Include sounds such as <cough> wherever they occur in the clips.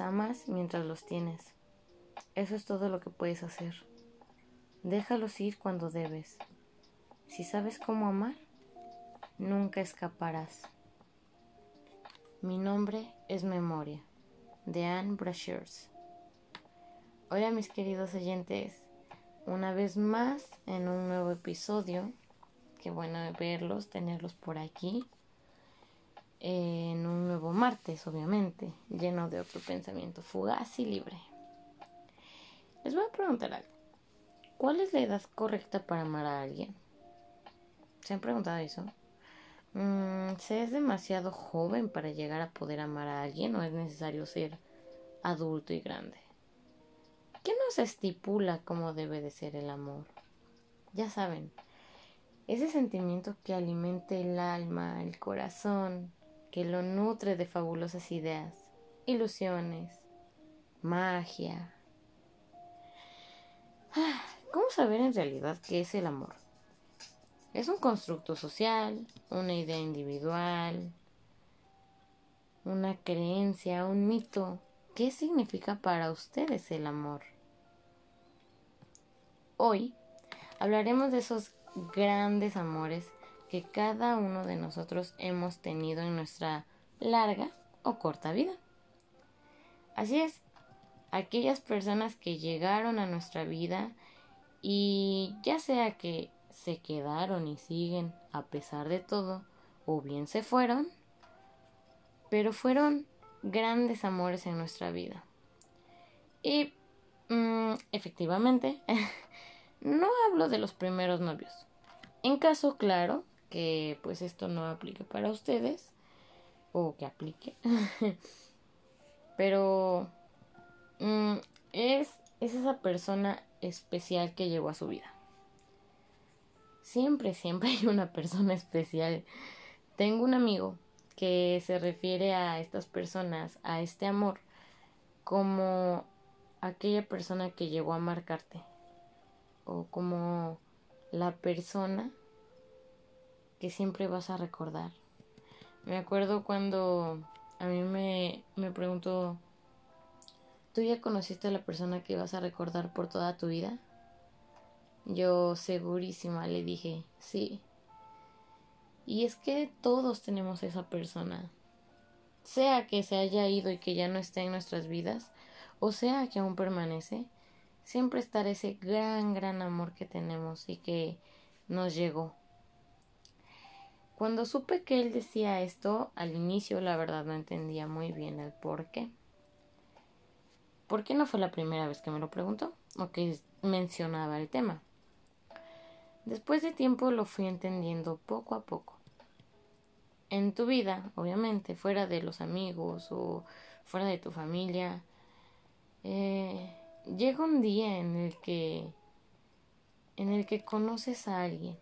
amas mientras los tienes. Eso es todo lo que puedes hacer. Déjalos ir cuando debes. Si sabes cómo amar, nunca escaparás. Mi nombre es Memoria, de Anne Brashers. Hola mis queridos oyentes, una vez más en un nuevo episodio. Qué bueno verlos, tenerlos por aquí. En un nuevo martes, obviamente, lleno de otro pensamiento fugaz y libre. Les voy a preguntar algo. ¿Cuál es la edad correcta para amar a alguien? ¿Se han preguntado eso? Mm, ¿Se es demasiado joven para llegar a poder amar a alguien o es necesario ser adulto y grande? ¿Qué nos estipula cómo debe de ser el amor? Ya saben, ese sentimiento que alimenta el alma, el corazón, que lo nutre de fabulosas ideas, ilusiones, magia. Ah, ¿Cómo saber en realidad qué es el amor? Es un constructo social, una idea individual, una creencia, un mito. ¿Qué significa para ustedes el amor? Hoy hablaremos de esos grandes amores que cada uno de nosotros hemos tenido en nuestra larga o corta vida. Así es, aquellas personas que llegaron a nuestra vida y ya sea que se quedaron y siguen a pesar de todo, o bien se fueron, pero fueron grandes amores en nuestra vida. Y mm, efectivamente, <laughs> no hablo de los primeros novios. En caso claro que pues esto no aplique para ustedes, o que aplique, <laughs> pero mm, es, es esa persona especial que llegó a su vida. Siempre, siempre <laughs> hay una persona especial. Tengo un amigo que se refiere a estas personas, a este amor, como aquella persona que llegó a marcarte. O como la persona que siempre vas a recordar. Me acuerdo cuando a mí me, me preguntó, ¿tú ya conociste a la persona que vas a recordar por toda tu vida? Yo segurísima le dije, sí. Y es que todos tenemos esa persona. Sea que se haya ido y que ya no esté en nuestras vidas, o sea que aún permanece, siempre estará ese gran, gran amor que tenemos y que nos llegó. Cuando supe que él decía esto, al inicio la verdad no entendía muy bien el por qué. ¿Por qué no fue la primera vez que me lo preguntó o que mencionaba el tema? Después de tiempo lo fui entendiendo poco a poco. En tu vida, obviamente, fuera de los amigos o fuera de tu familia, eh, llega un día en el que en el que conoces a alguien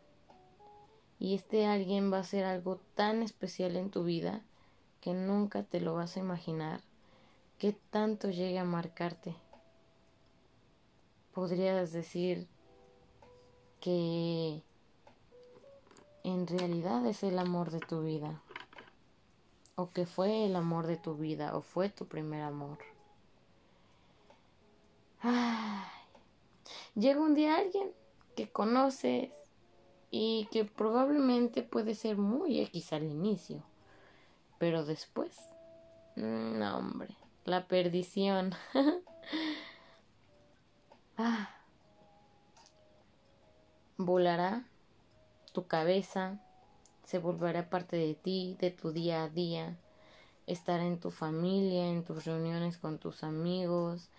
y este alguien va a ser algo tan especial en tu vida que nunca te lo vas a imaginar que tanto llegue a marcarte. Podrías decir que en realidad es el amor de tu vida o que fue el amor de tu vida o fue tu primer amor. Llega un día alguien que conoces y que probablemente puede ser muy X al inicio, pero después, no hombre, la perdición. <laughs> ah volará tu cabeza, se volverá parte de ti, de tu día a día, estará en tu familia, en tus reuniones con tus amigos,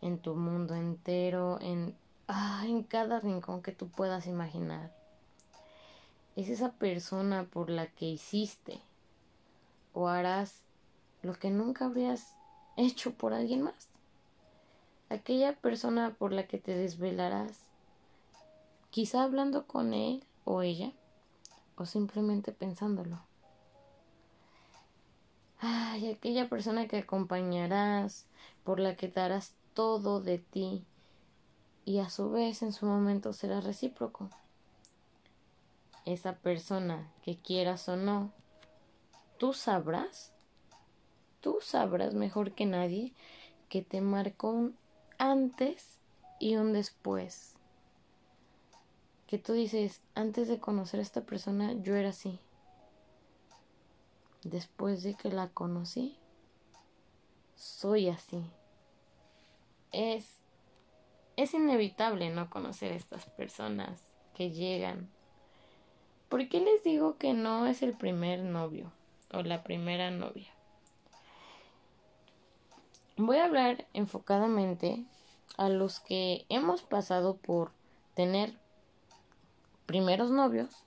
en tu mundo entero, en, ah, en cada rincón que tú puedas imaginar. Es esa persona por la que hiciste o harás lo que nunca habrías hecho por alguien más. Aquella persona por la que te desvelarás quizá hablando con él o ella, o simplemente pensándolo. Ay, aquella persona que acompañarás, por la que darás todo de ti, y a su vez en su momento será recíproco. Esa persona que quieras o no, tú sabrás, tú sabrás mejor que nadie que te marcó un antes y un después. Que tú dices, antes de conocer a esta persona yo era así. Después de que la conocí, soy así. Es, es inevitable no conocer a estas personas que llegan. ¿Por qué les digo que no es el primer novio o la primera novia? Voy a hablar enfocadamente a los que hemos pasado por tener primeros novios,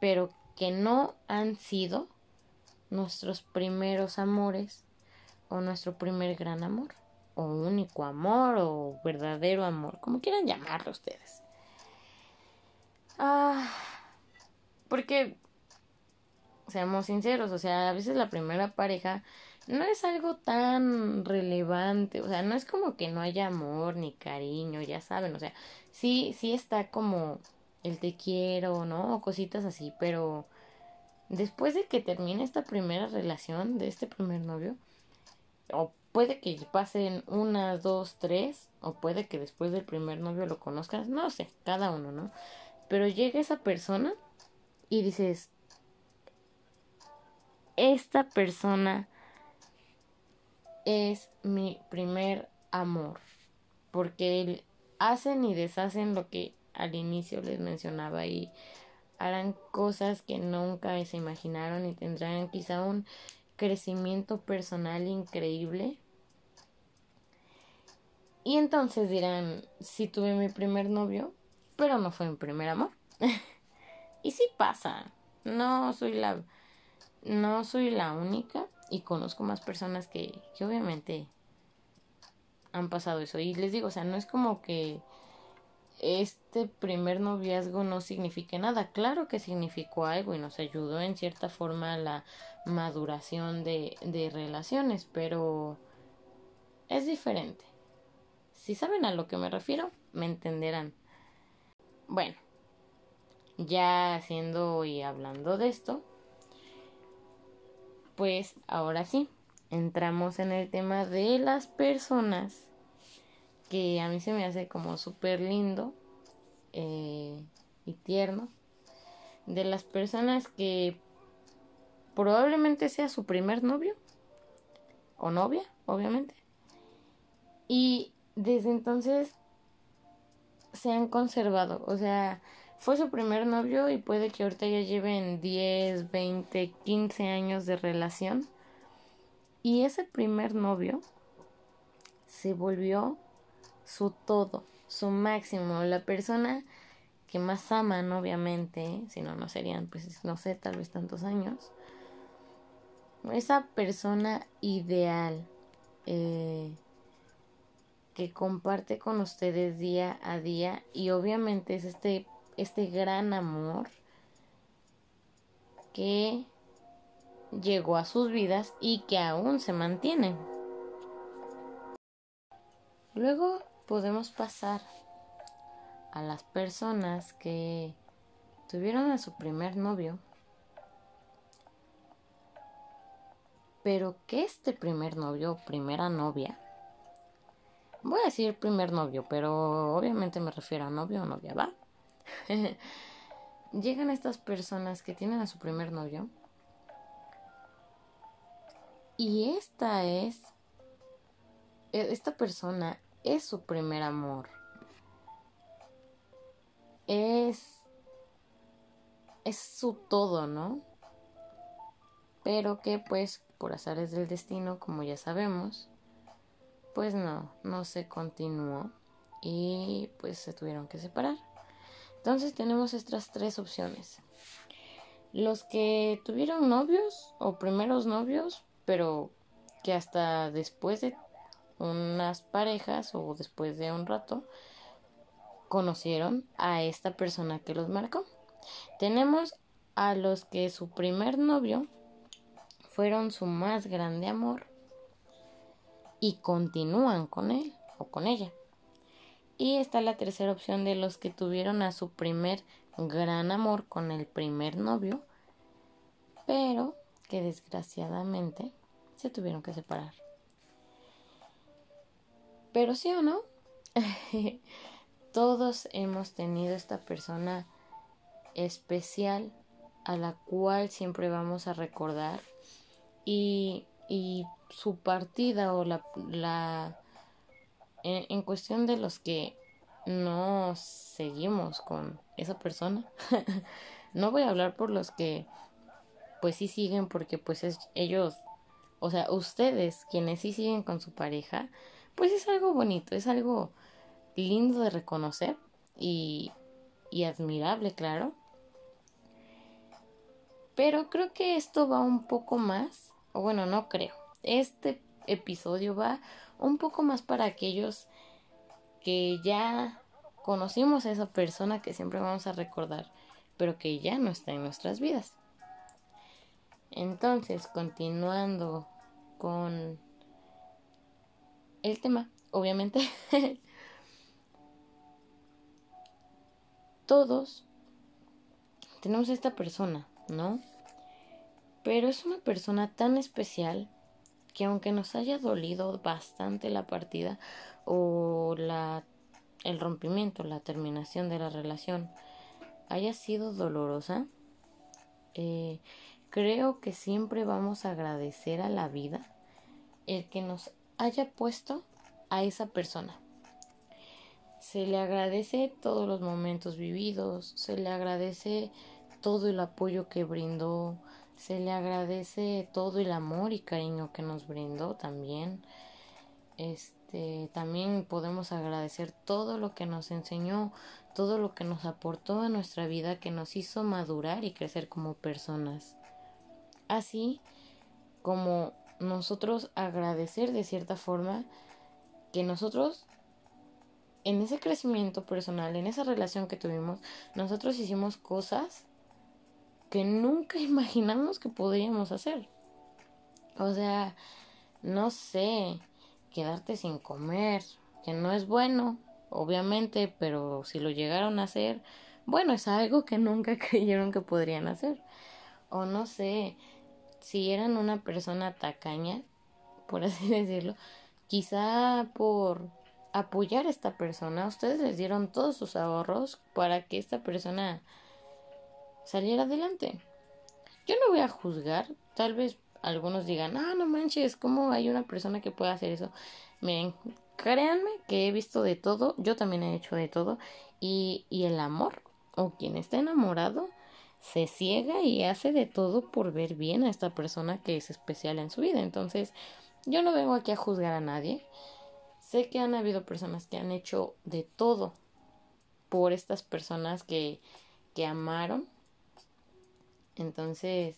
pero que no han sido nuestros primeros amores o nuestro primer gran amor o único amor o verdadero amor, como quieran llamarlo ustedes. Ah, porque seamos sinceros, o sea, a veces la primera pareja no es algo tan relevante, o sea, no es como que no haya amor ni cariño, ya saben, o sea, sí, sí está como el te quiero, ¿no? O cositas así, pero después de que termine esta primera relación de este primer novio, o puede que pasen una, dos, tres, o puede que después del primer novio lo conozcas, no sé, cada uno, ¿no? Pero llega esa persona y dices, esta persona es mi primer amor, porque hacen y deshacen lo que al inicio les mencionaba y harán cosas que nunca se imaginaron y tendrán quizá un crecimiento personal increíble. Y entonces dirán, si tuve mi primer novio, pero no fue mi primer amor. <laughs> y sí pasa. No soy la no soy la única y conozco más personas que, que obviamente han pasado eso. Y les digo, o sea, no es como que este primer noviazgo no signifique nada. Claro que significó algo y nos ayudó en cierta forma a la maduración de, de relaciones, pero es diferente. Si saben a lo que me refiero, me entenderán. Bueno, ya haciendo y hablando de esto, pues ahora sí, entramos en el tema de las personas que a mí se me hace como súper lindo eh, y tierno. De las personas que probablemente sea su primer novio o novia, obviamente. Y desde entonces se han conservado. O sea, fue su primer novio y puede que ahorita ya lleven 10, 20, 15 años de relación. Y ese primer novio se volvió su todo, su máximo, la persona que más aman, obviamente, si no, no serían, pues, no sé, tal vez tantos años. Esa persona ideal. Eh, que comparte con ustedes día a día y obviamente es este, este gran amor que llegó a sus vidas y que aún se mantiene. Luego podemos pasar a las personas que tuvieron a su primer novio, pero que este primer novio o primera novia Voy a decir primer novio, pero obviamente me refiero a novio o novia, ¿va? <laughs> Llegan estas personas que tienen a su primer novio. Y esta es. E, esta persona es su primer amor. Es. Es su todo, ¿no? Pero que pues por azares del destino, como ya sabemos, pues no, no se continuó y pues se tuvieron que separar. Entonces tenemos estas tres opciones. Los que tuvieron novios o primeros novios, pero que hasta después de unas parejas o después de un rato conocieron a esta persona que los marcó. Tenemos a los que su primer novio fueron su más grande amor y continúan con él o con ella. Y está la tercera opción de los que tuvieron a su primer gran amor con el primer novio, pero que desgraciadamente se tuvieron que separar. Pero sí o no, <laughs> todos hemos tenido esta persona especial a la cual siempre vamos a recordar y, y su partida o la, la en, en, cuestión de los que no seguimos con esa persona <laughs> no voy a hablar por los que pues sí siguen porque pues es, ellos o sea ustedes quienes sí siguen con su pareja pues es algo bonito es algo lindo de reconocer y, y admirable claro. Pero creo que esto va un poco más, o bueno, no creo. Este episodio va un poco más para aquellos que ya conocimos a esa persona que siempre vamos a recordar, pero que ya no está en nuestras vidas. Entonces, continuando con el tema, obviamente, <laughs> todos tenemos esta persona ¿no? Pero es una persona tan especial que aunque nos haya dolido bastante la partida o la el rompimiento, la terminación de la relación haya sido dolorosa, eh, creo que siempre vamos a agradecer a la vida el que nos haya puesto a esa persona. Se le agradece todos los momentos vividos, se le agradece todo el apoyo que brindó, se le agradece todo el amor y cariño que nos brindó también. Este, también podemos agradecer todo lo que nos enseñó, todo lo que nos aportó a nuestra vida, que nos hizo madurar y crecer como personas. Así como nosotros agradecer de cierta forma que nosotros en ese crecimiento personal, en esa relación que tuvimos, nosotros hicimos cosas que nunca <laughs> imaginamos que podríamos hacer. O sea, no sé, quedarte sin comer, que no es bueno, obviamente, pero si lo llegaron a hacer, bueno, es algo que nunca <laughs> creyeron que podrían hacer. O no sé, si eran una persona tacaña, por así <laughs> decirlo, quizá por apoyar a esta persona, ustedes les dieron todos sus ahorros para que esta persona salir adelante. Yo no voy a juzgar, tal vez algunos digan, ah, no manches, ¿cómo hay una persona que puede hacer eso? Miren, créanme que he visto de todo, yo también he hecho de todo, y, y el amor, o quien está enamorado, se ciega y hace de todo por ver bien a esta persona que es especial en su vida. Entonces, yo no vengo aquí a juzgar a nadie. Sé que han habido personas que han hecho de todo por estas personas que, que amaron entonces,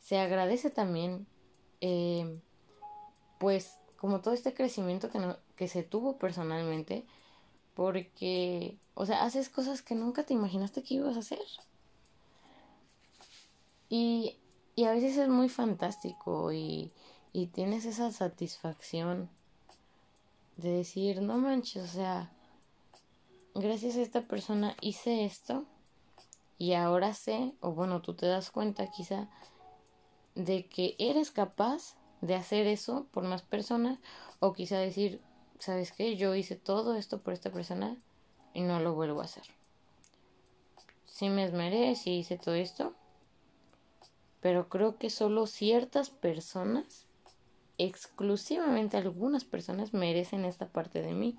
se agradece también, eh, pues, como todo este crecimiento que, no, que se tuvo personalmente, porque, o sea, haces cosas que nunca te imaginaste que ibas a hacer. Y, y a veces es muy fantástico y, y tienes esa satisfacción de decir, no manches, o sea, gracias a esta persona hice esto y ahora sé, o bueno, tú te das cuenta quizá, de que eres capaz de hacer eso por más personas, o quizá decir, ¿sabes qué? Yo hice todo esto por esta persona y no lo vuelvo a hacer. Sí me esmeré, sí hice todo esto, pero creo que solo ciertas personas, exclusivamente algunas personas, merecen esta parte de mí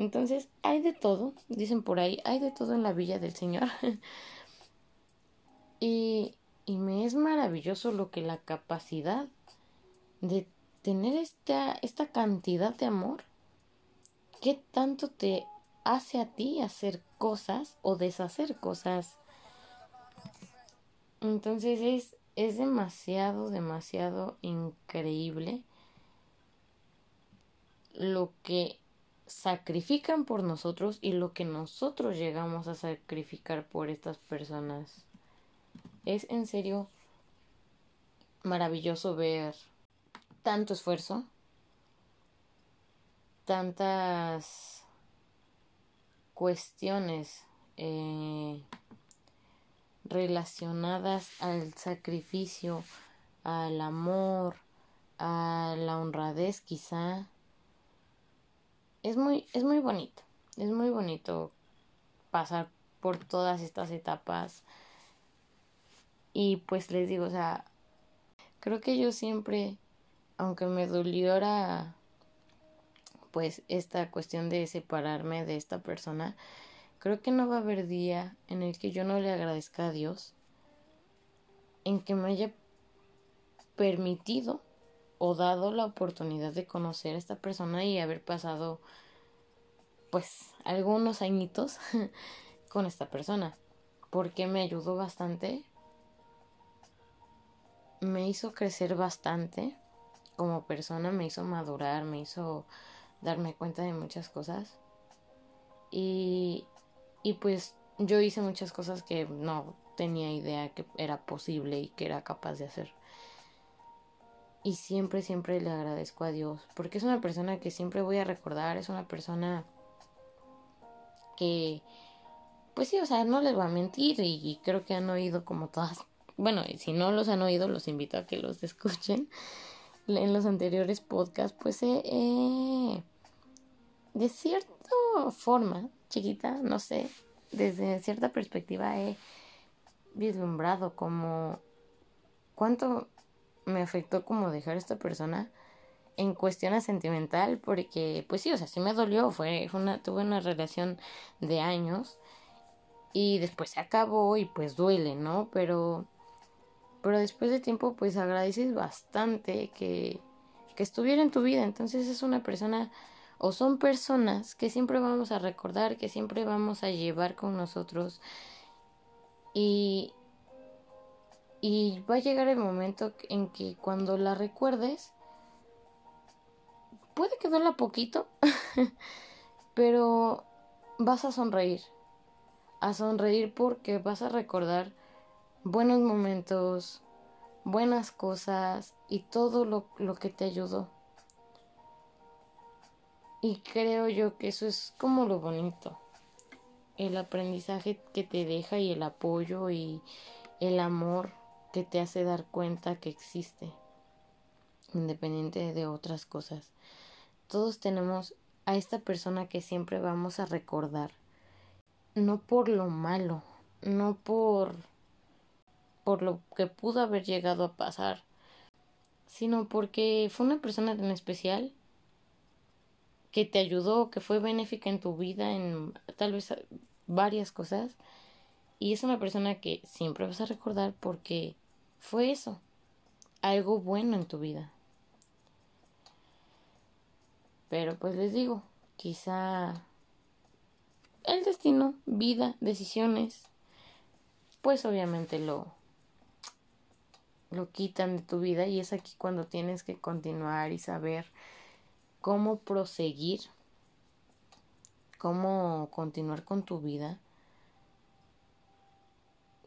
entonces, hay de todo, dicen por ahí, hay de todo en la villa del Señor. <laughs> y, y me es maravilloso lo que la capacidad de tener esta, esta cantidad de amor, ¿qué tanto te hace a ti hacer cosas o deshacer cosas? Entonces es, es demasiado, demasiado increíble lo que sacrifican por nosotros y lo que nosotros llegamos a sacrificar por estas personas. Es en serio maravilloso ver tanto esfuerzo, tantas cuestiones eh, relacionadas al sacrificio, al amor, a la honradez quizá, es muy, es muy bonito, es muy bonito pasar por todas estas etapas. Y pues les digo, o sea, creo que yo siempre, aunque me doliera pues esta cuestión de separarme de esta persona, creo que no va a haber día en el que yo no le agradezca a Dios en que me haya permitido o dado la oportunidad de conocer a esta persona y haber pasado pues algunos añitos <laughs> con esta persona porque me ayudó bastante me hizo crecer bastante como persona me hizo madurar me hizo darme cuenta de muchas cosas. Y y pues yo hice muchas cosas que no tenía idea que era posible y que era capaz de hacer y siempre, siempre le agradezco a Dios, porque es una persona que siempre voy a recordar, es una persona que, pues sí, o sea, no les voy a mentir y, creo que han oído como todas, <laughs> bueno, si no los han oído, los invito a que los <laughs> escuchen en los anteriores podcasts, pues eh, de cierta forma, chiquita, no sé, desde cierta perspectiva he vislumbrado como cuánto me afectó como dejar a esta persona en cuestión sentimental porque pues sí, o sea, sí me dolió, fue, una tuve una relación de años y después se acabó y pues duele, ¿no? Pero pero después de tiempo pues agradeces bastante que que estuviera en tu vida, entonces es una persona o son personas que siempre vamos a recordar, que siempre vamos a llevar con nosotros y y va a llegar el momento en que cuando la recuerdes, puede que poquito, <laughs> pero vas a sonreír. A sonreír porque vas a recordar buenos momentos, buenas cosas y todo lo, lo que te ayudó. Y creo yo que eso es como lo bonito. El aprendizaje que te deja y el apoyo y el amor que te hace dar cuenta que existe, independiente de otras cosas. Todos tenemos a esta persona que siempre vamos a recordar, no por lo malo, no por por lo que pudo haber llegado a pasar, sino porque fue una persona tan especial que te ayudó, que fue benéfica en tu vida en tal vez varias cosas y es una persona que siempre vas a recordar porque fue eso, algo bueno en tu vida. Pero pues les digo, quizá el destino, vida, decisiones, pues obviamente lo lo quitan de tu vida y es aquí cuando tienes que continuar y saber cómo proseguir, cómo continuar con tu vida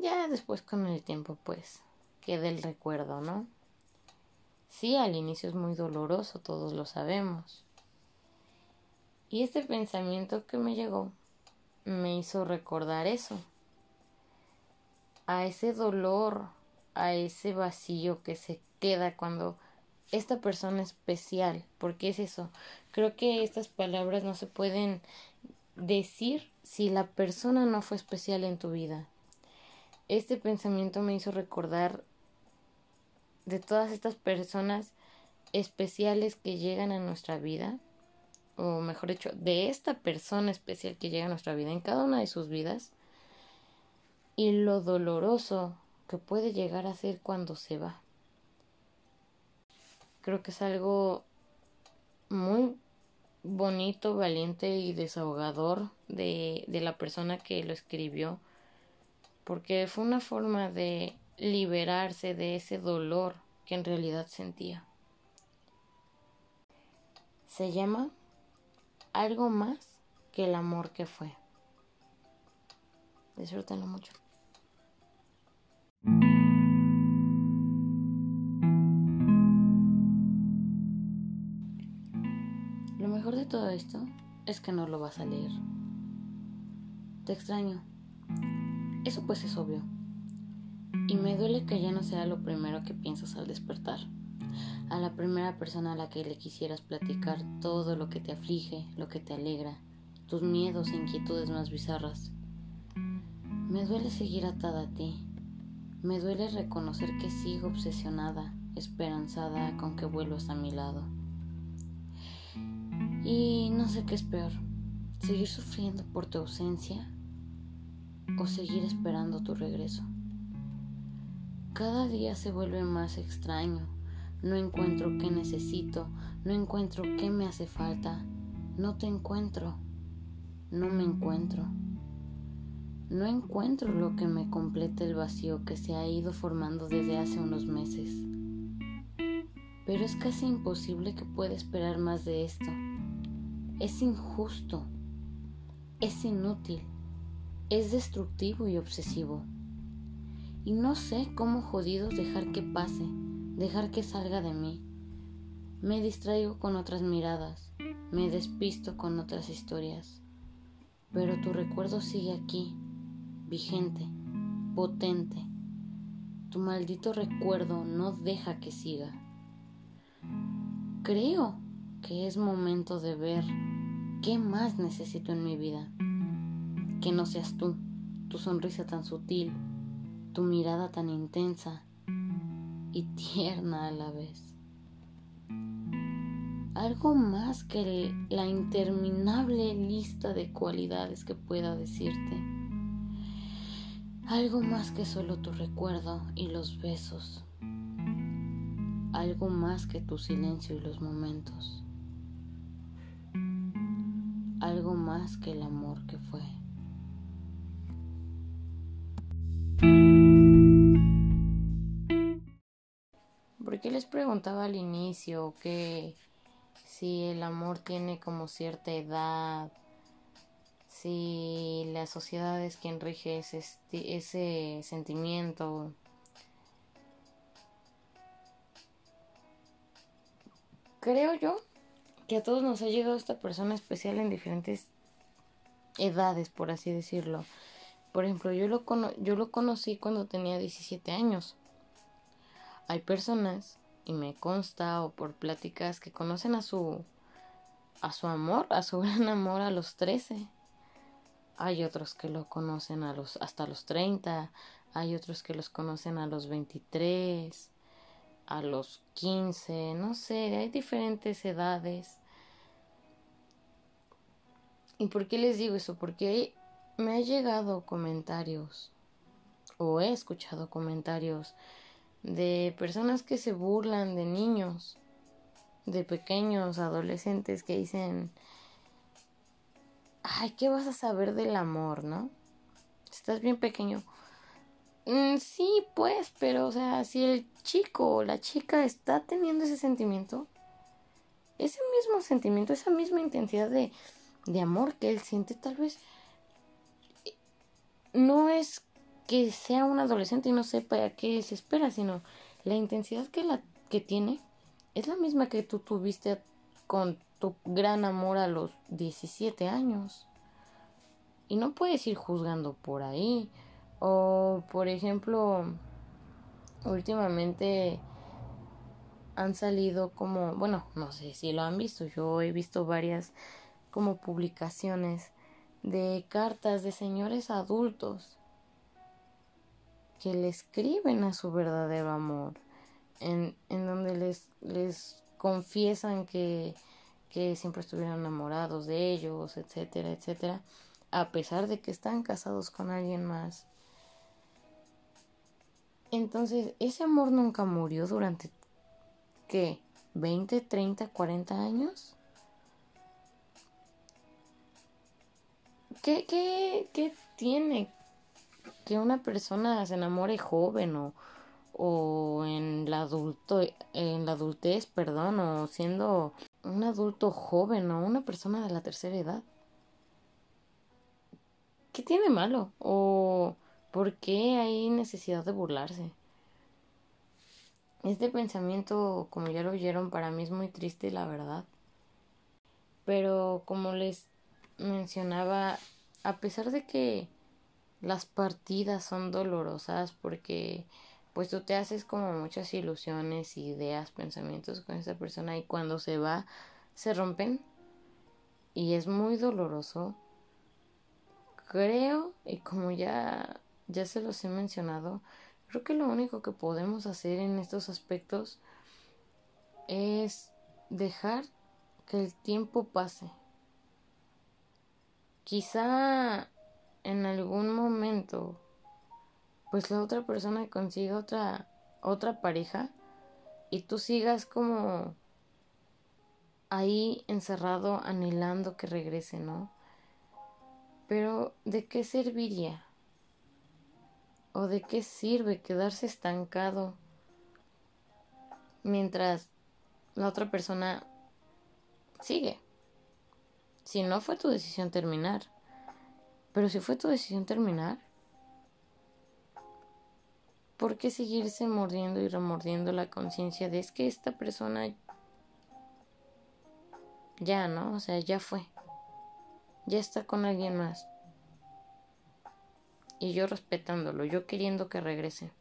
ya después con el tiempo pues queda el recuerdo, ¿no? Sí, al inicio es muy doloroso, todos lo sabemos. Y este pensamiento que me llegó me hizo recordar eso, a ese dolor, a ese vacío que se queda cuando esta persona especial, porque es eso, creo que estas palabras no se pueden decir si la persona no fue especial en tu vida. Este pensamiento me hizo recordar de todas estas personas especiales que llegan a nuestra vida, o mejor dicho, de esta persona especial que llega a nuestra vida en cada una de sus vidas, y lo doloroso que puede llegar a ser cuando se va. Creo que es algo muy bonito, valiente y desahogador de, de la persona que lo escribió porque fue una forma de liberarse de ese dolor que en realidad sentía. Se llama algo más que el amor que fue. Disfrútenlo mucho. Lo mejor de todo esto es que no lo vas a leer. Te extraño. Eso pues es obvio. Y me duele que ya no sea lo primero que piensas al despertar. a la primera persona a la que le quisieras platicar todo lo que te aflige, lo que te alegra, tus miedos e inquietudes más bizarras. Me duele seguir atada a ti. Me duele reconocer que sigo obsesionada, esperanzada con que vuelvas a mi lado. Y no sé qué es peor, seguir sufriendo por tu ausencia o seguir esperando tu regreso. Cada día se vuelve más extraño. No encuentro qué necesito, no encuentro qué me hace falta. No te encuentro, no me encuentro. No encuentro lo que me complete el vacío que se ha ido formando desde hace unos meses. Pero es casi imposible que pueda esperar más de esto. Es injusto, es inútil, es destructivo y obsesivo. Y no sé cómo jodidos dejar que pase, dejar que salga de mí. Me distraigo con otras miradas, me despisto con otras historias. Pero tu recuerdo sigue aquí, vigente, potente. Tu maldito recuerdo no deja que siga. Creo que es momento de ver qué más necesito en mi vida. Que no seas tú, tu sonrisa tan sutil, tu mirada tan intensa y <laughs> tierna a la vez. Algo más que la interminable lista de cualidades que pueda decirte. Algo más que solo tu recuerdo y los besos. Algo más que tu silencio y los momentos. Algo más que el amor que fue. Qué les preguntaba al inicio que si el amor tiene como cierta edad, si la sociedad es quien rige ese, ese sentimiento? Creo yo que a todos nos ha llegado esta persona especial en diferentes edades, por así decirlo. Por ejemplo, yo lo, yo lo conocí cuando tenía 17 años. Hay personas, y me consta, o por pláticas, que conocen a su, a su amor, a su <laughs> gran amor a los 13. Hay otros que lo conocen a los, hasta los 30. Hay otros que los conocen a los 23, a los 15, no sé, hay diferentes edades. ¿Y por qué les digo eso? Porque me ha llegado comentarios o he escuchado comentarios de personas que se burlan de niños, de pequeños adolescentes que dicen, ay, ¿qué vas a saber del amor, no? Estás bien pequeño. Mm, sí, pues, pero, o sea, si el chico o la chica está teniendo ese sentimiento, ese mismo sentimiento, esa misma intensidad de, de amor que él siente, tal vez no es que sea un adolescente y no sepa a qué se espera, sino la intensidad que, la, que tiene es la misma que tú tuviste con tu gran amor a los 17 años. Y no puedes ir juzgando por ahí. O, por ejemplo, últimamente han salido como, bueno, no sé si lo han visto, yo he visto varias como publicaciones de cartas de señores adultos que le escriben a su verdadero amor, en, en donde les, les confiesan que, que siempre estuvieron enamorados de ellos, etcétera, etcétera, a pesar de que están casados con alguien más. Entonces, ese amor nunca murió durante, ¿qué? ¿20, 30, 40 años? ¿Qué, qué, qué tiene una persona se enamore joven o, o en la adulto en la adultez, perdón, o siendo un adulto joven o una persona de la tercera edad? ¿Qué tiene malo? ¿O por qué hay necesidad de burlarse? Este pensamiento, como ya lo oyeron, para mí es muy triste, la verdad. Pero como les mencionaba, a pesar de que las partidas son dolorosas porque pues tú te haces como muchas ilusiones, ideas, pensamientos con esa persona y cuando se va se rompen y es muy doloroso. Creo, y como ya ya se los he mencionado, creo que lo único que podemos hacer en estos aspectos es dejar que el tiempo pase. Quizá en algún momento pues la otra persona consiga otra otra pareja y tú sigas como ahí encerrado anhelando que regrese, ¿no? Pero ¿de qué serviría? ¿O de qué sirve quedarse estancado mientras la otra persona sigue? Si no fue tu decisión terminar. Pero si fue tu decisión terminar, ¿por qué seguirse mordiendo y remordiendo la conciencia de es que esta persona ya, ¿no? O sea, ya fue. Ya está con alguien más. Y yo respetándolo, yo queriendo que regrese.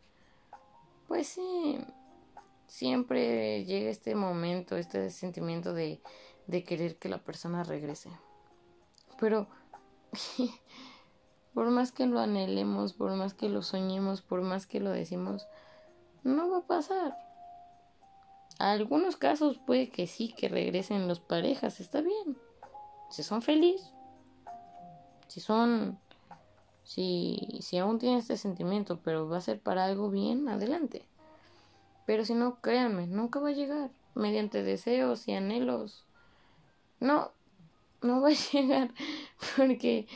Pues sí, siempre llega este momento, este sentimiento de, de querer que la persona regrese. Pero <laughs> por más que lo anhelemos, por más que lo soñemos, por más que lo decimos, no va a pasar. Algunos casos puede que sí, que regresen los parejas, está bien. Si son felices, si son si, si aún tiene este sentimiento, pero va a ser para algo bien, adelante. Pero si no, créanme, nunca va a llegar. Mediante deseos y anhelos. No, no va a <laughs> llegar. Porque,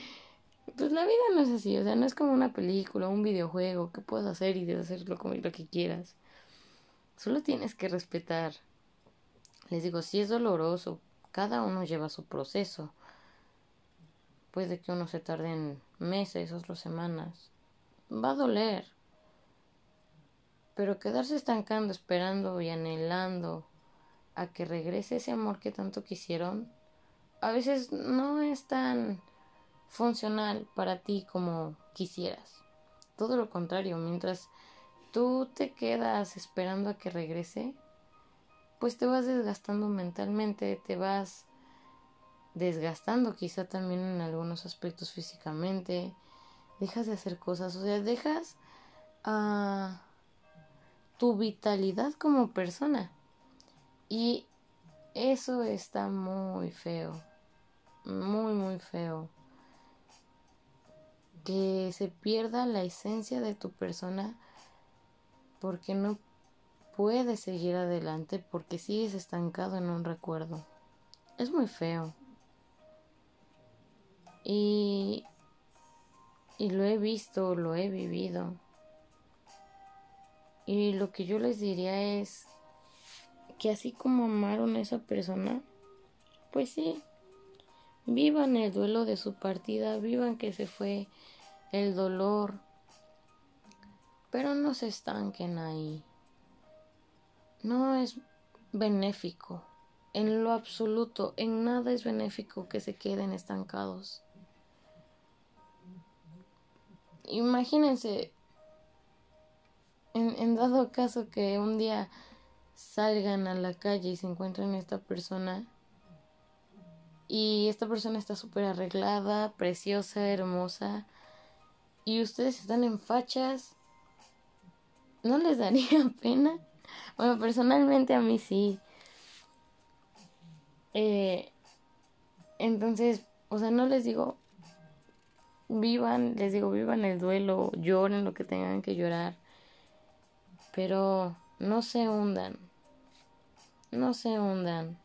pues la vida no es así. O sea, no es como una película, un videojuego que puedes hacer y deshacerlo como lo que quieras. Solo tienes que respetar. Les digo, si es doloroso, cada uno lleva su proceso. Puede que uno se tarde en meses, otras semanas. Va a doler. Pero quedarse estancando, esperando y anhelando a que regrese ese amor que tanto quisieron, a veces no es tan funcional para ti como quisieras. Todo lo contrario, mientras tú te quedas esperando a que regrese, pues te vas desgastando mentalmente, te vas desgastando quizá también en algunos aspectos físicamente, dejas de hacer cosas, o sea, dejas a tu vitalidad como persona. Y eso está muy feo, muy, muy feo. Que se pierda la esencia de tu persona porque no puedes seguir adelante porque sigues estancado en un recuerdo. Es muy feo. Y, y lo he visto, lo he vivido. Y lo que yo les diría es que así como amaron a esa persona, pues sí, vivan el duelo de su partida, vivan que se fue el dolor, pero no se estanquen ahí. No es benéfico, en lo absoluto, en nada es benéfico que se queden estancados imagínense, en, dado caso que un día salgan a la calle y se encuentren esta persona y esta persona está súper arreglada, preciosa, hermosa y ustedes están en fachas, ¿no les <laughs> daría pena? Bueno, personalmente a mí sí. Eh, entonces, o sea, no les digo, vivan, les digo, vivan el duelo, lloren lo que tengan que llorar, pero no se hundan, no se hundan.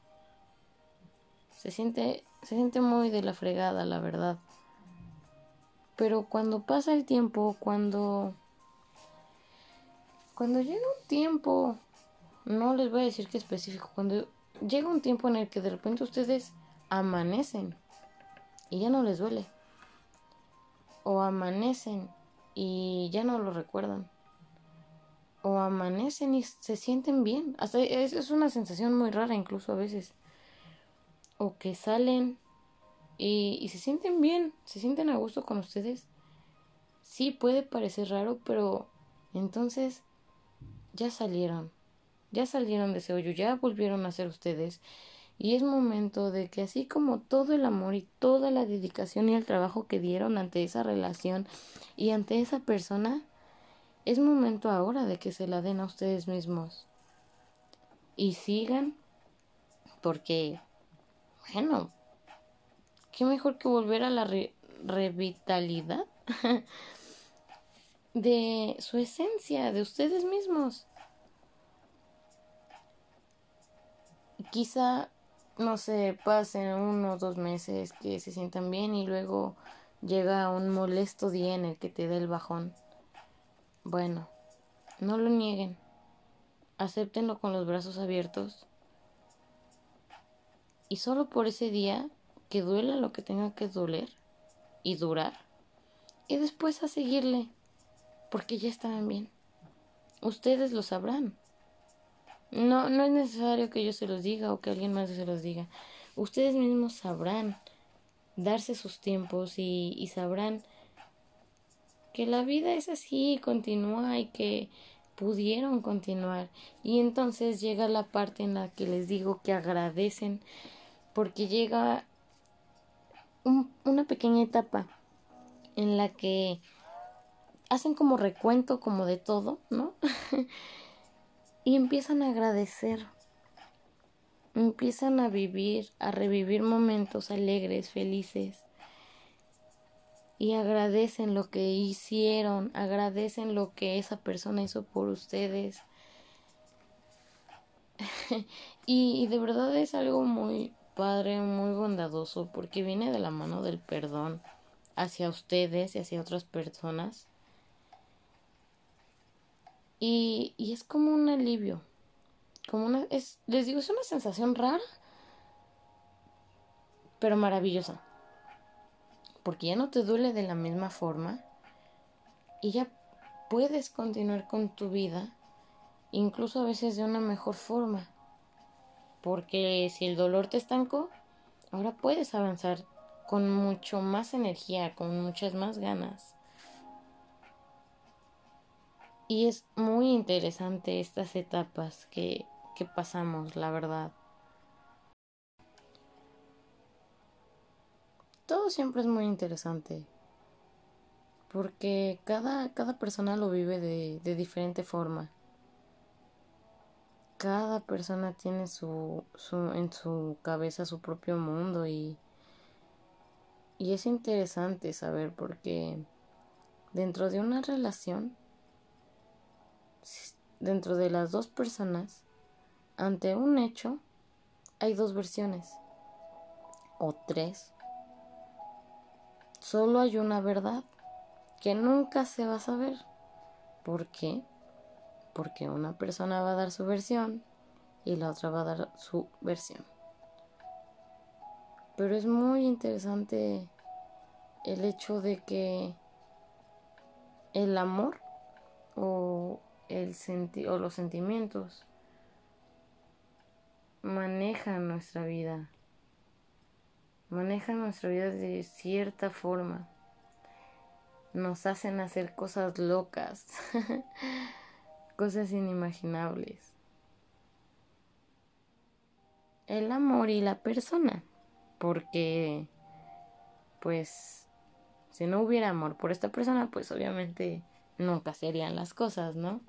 Se siente, se siente muy de la fregada, la verdad. Pero cuando pasa el tiempo, cuando cuando llega un tiempo, no les voy a decir que específico, cuando llega un tiempo en el que de repente ustedes amanecen y ya no les duele o amanecen y ya no lo recuerdan. O amanecen y se sienten bien. Hasta es, es una sensación muy rara incluso a veces. O que salen y, y se sienten bien, se sienten a gusto con ustedes. Sí, puede parecer raro, pero entonces ya salieron, ya salieron de ese hoyo, ya volvieron a ser ustedes. Y es momento de que así como todo el amor y toda la dedicación y el trabajo que dieron ante esa relación y ante esa persona, es momento ahora de que se la den a ustedes mismos. Y sigan porque, bueno, qué mejor que volver a la revitalidad <laughs> de su esencia, de ustedes mismos. Quizá, no sé, pasen uno o dos meses que se sientan bien y luego llega un molesto día en el que te da el bajón. Bueno, no lo nieguen. Acéptenlo con los brazos abiertos. Y solo por ese día, que duela lo que tenga que doler y durar. Y después a seguirle porque ya estaban bien. Ustedes lo sabrán. No, no es necesario que yo se los diga o que alguien más se los diga. Ustedes mismos sabrán darse sus tiempos y, y sabrán que la vida es así, continúa y que pudieron continuar. Y entonces llega la parte en la que les digo que agradecen porque llega una pequeña etapa en la que hacen como recuento como de todo, ¿no? <laughs> y empiezan a agradecer. Empiezan a vivir, a revivir momentos alegres, felices. Y agradecen lo que hicieron, agradecen lo que esa persona hizo por ustedes. <laughs> y, y de verdad es algo muy padre, muy bondadoso, porque viene de la mano del perdón hacia ustedes y hacia otras personas y, y es como un alivio. Como una. Es, les digo, es una sensación rara. Pero maravillosa. Porque ya no te duele de la misma forma. Y ya puedes continuar con tu vida. Incluso a veces de una mejor forma. Porque si el dolor te estancó, ahora puedes avanzar con mucho más energía, con muchas más ganas. Y es muy interesante estas etapas que, que pasamos, la verdad. Todo siempre es muy interesante. Porque cada, cada persona lo vive de, de diferente forma. Cada persona tiene su, su, en su cabeza su propio mundo y, y es interesante saber porque dentro de una relación dentro de las dos personas, ante un hecho, hay dos versiones o tres. Solo hay una verdad que nunca se va a saber. ¿Por qué? Porque una persona va a dar su versión y la otra va a dar su versión. Pero es muy interesante el hecho de que el amor o el senti o los sentimientos manejan nuestra vida. Manejan nuestra vida de cierta forma. Nos hacen hacer cosas locas, <laughs> cosas inimaginables. El amor y la persona, porque pues si no hubiera amor por esta persona, pues obviamente nunca serían las cosas, ¿no?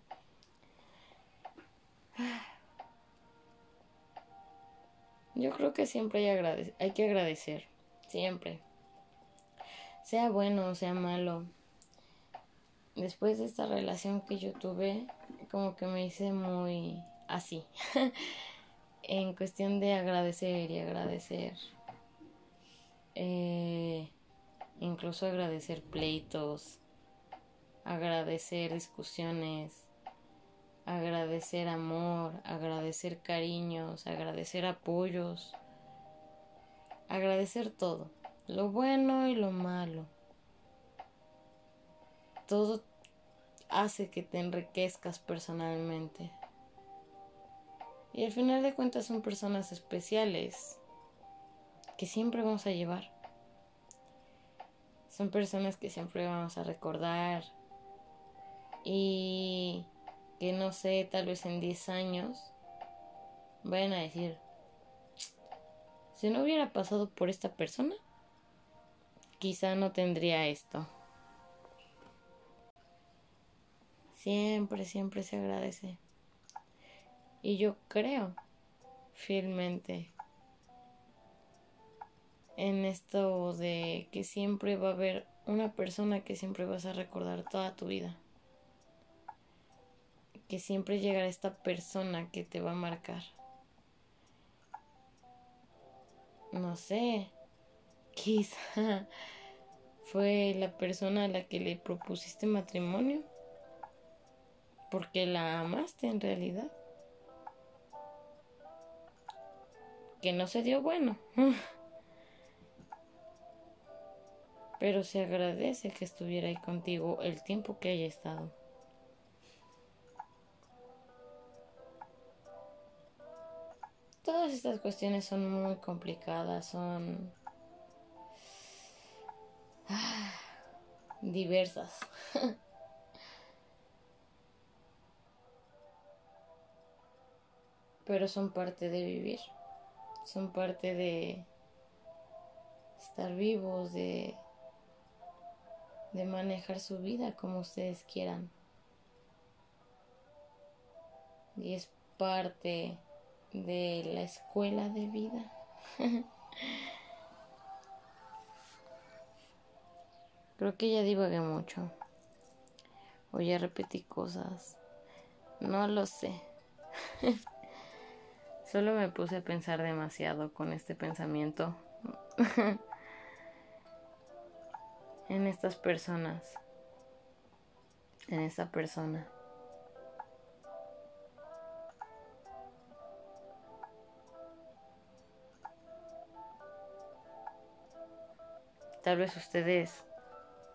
Yo creo que siempre hay, hay que agradecer, siempre. Sea bueno o sea malo. Después de esta relación que yo tuve, como que me hice muy así. <laughs> en cuestión de agradecer y agradecer. Eh, incluso agradecer pleitos, agradecer discusiones, agradecer amor, agradecer cariños, agradecer apoyos, agradecer todo, lo bueno y lo malo. Todo hace que te enriquezcas personalmente. Y al final de cuentas son personas especiales que siempre vamos a llevar. Son personas que siempre vamos a recordar. Y que no sé, tal vez en 10 años, vayan a decir, si no hubiera pasado por esta persona, quizá no tendría esto. Siempre, siempre se agradece. Y yo creo fielmente en esto de que siempre va a haber una persona que siempre vas a recordar toda tu vida. Que siempre llegará esta persona que te va a marcar. No sé, quizá <laughs> fue la persona a la que le propusiste matrimonio. Porque la amaste en realidad. Que no se dio bueno. <laughs> pero se agradece que estuviera ahí contigo el tiempo que haya estado. Todas estas cuestiones son muy complicadas, son <sighs> diversas. <laughs> pero son parte de vivir, son parte de estar vivos, de de manejar su vida como ustedes quieran. Y es parte de la escuela de vida. <laughs> Creo que ya divagué mucho. O ya repetí cosas. No lo sé. <laughs> Solo me puse a pensar demasiado con este pensamiento. <laughs> en estas personas, en esta persona. Tal vez ustedes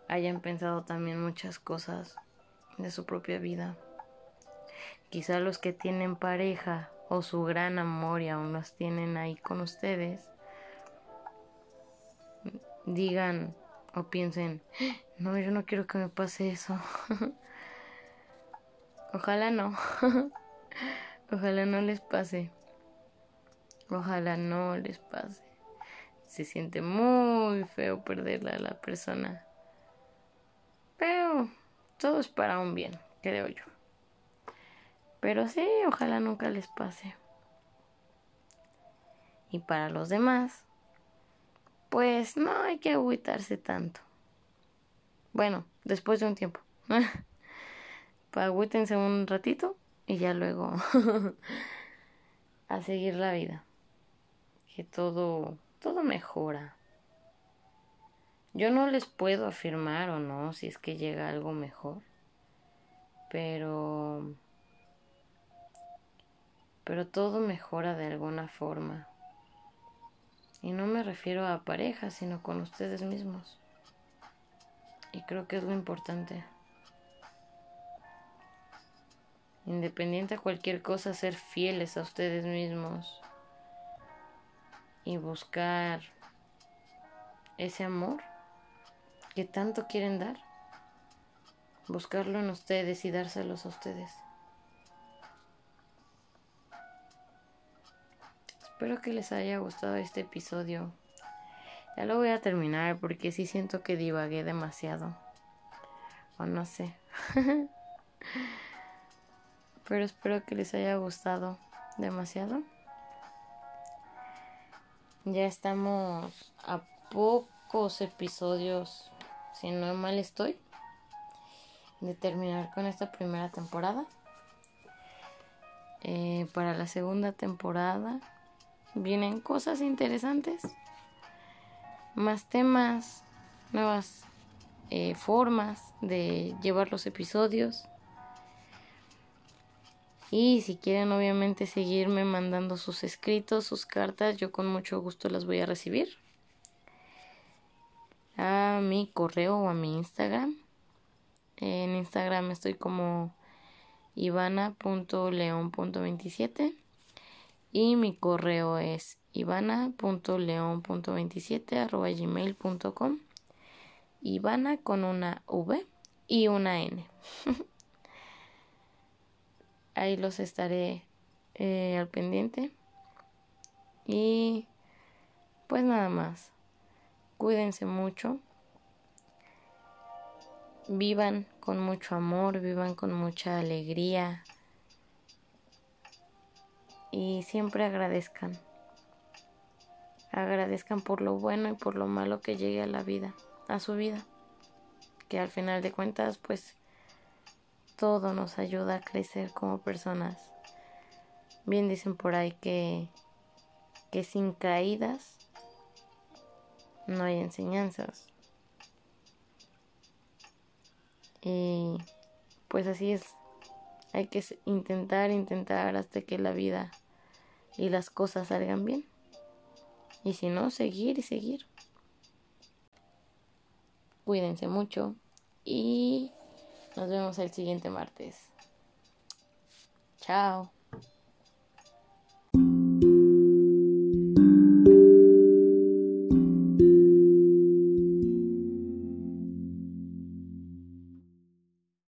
hayan pensado también muchas cosas de su propia vida. Quizá los que tienen pareja o su gran amor y aún los tienen ahí con ustedes, digan, o piensen, no, yo no quiero que me pase eso. <laughs> Ojalá no. <laughs> Ojalá no les pase. Ojalá no les pase. Se siente muy feo perderla a la persona. Pero todo es para un bien, creo yo. Pero sí, ojalá nunca les pase. Y para los demás, pues no hay que agüitarse tanto. Bueno, después de un tiempo. <laughs> agüítense un ratito y ya luego <laughs> a seguir la vida. Que todo, todo mejora. Yo no les puedo afirmar o no si es que llega algo mejor. Pero... Pero todo mejora de alguna forma. Y no me refiero a pareja, sino con ustedes mismos. Y creo que es lo importante. Independiente a cualquier cosa, ser fieles a ustedes mismos. Y buscar ese amor que tanto quieren dar. Buscarlo en ustedes y dárselos a ustedes. Espero que les haya gustado este episodio. Ya lo voy a terminar porque sí siento que divagué demasiado. O no sé. <laughs> Pero espero que les haya gustado demasiado. Ya estamos a pocos episodios, si no mal estoy, de terminar con esta primera temporada. Eh, para la segunda temporada vienen cosas interesantes, más temas, nuevas eh, formas de llevar los episodios. Y si quieren obviamente seguirme mandando sus escritos, sus cartas, yo con mucho gusto las voy a recibir. A mi correo o a mi Instagram. En Instagram estoy como ivana.leon.27 y mi correo es ivana.leon.27 Ivana con una V y una N. <laughs> ahí los estaré eh, al pendiente. Y pues nada más. Cuídense mucho. Vivan con mucho amor, vivan con mucha alegría. Y siempre agradezcan. Agradezcan por lo bueno y por lo malo que llegue a la vida, a su vida. Que al final de cuentas, pues todo nos ayuda a crecer como personas. Bien dicen por ahí que, que sin caídas no hay enseñanzas. Y pues así es. Hay que intentar, intentar hasta que la vida y las cosas salgan bien. Y si no, seguir y seguir. Cuídense mucho y nos vemos el siguiente martes. Chao.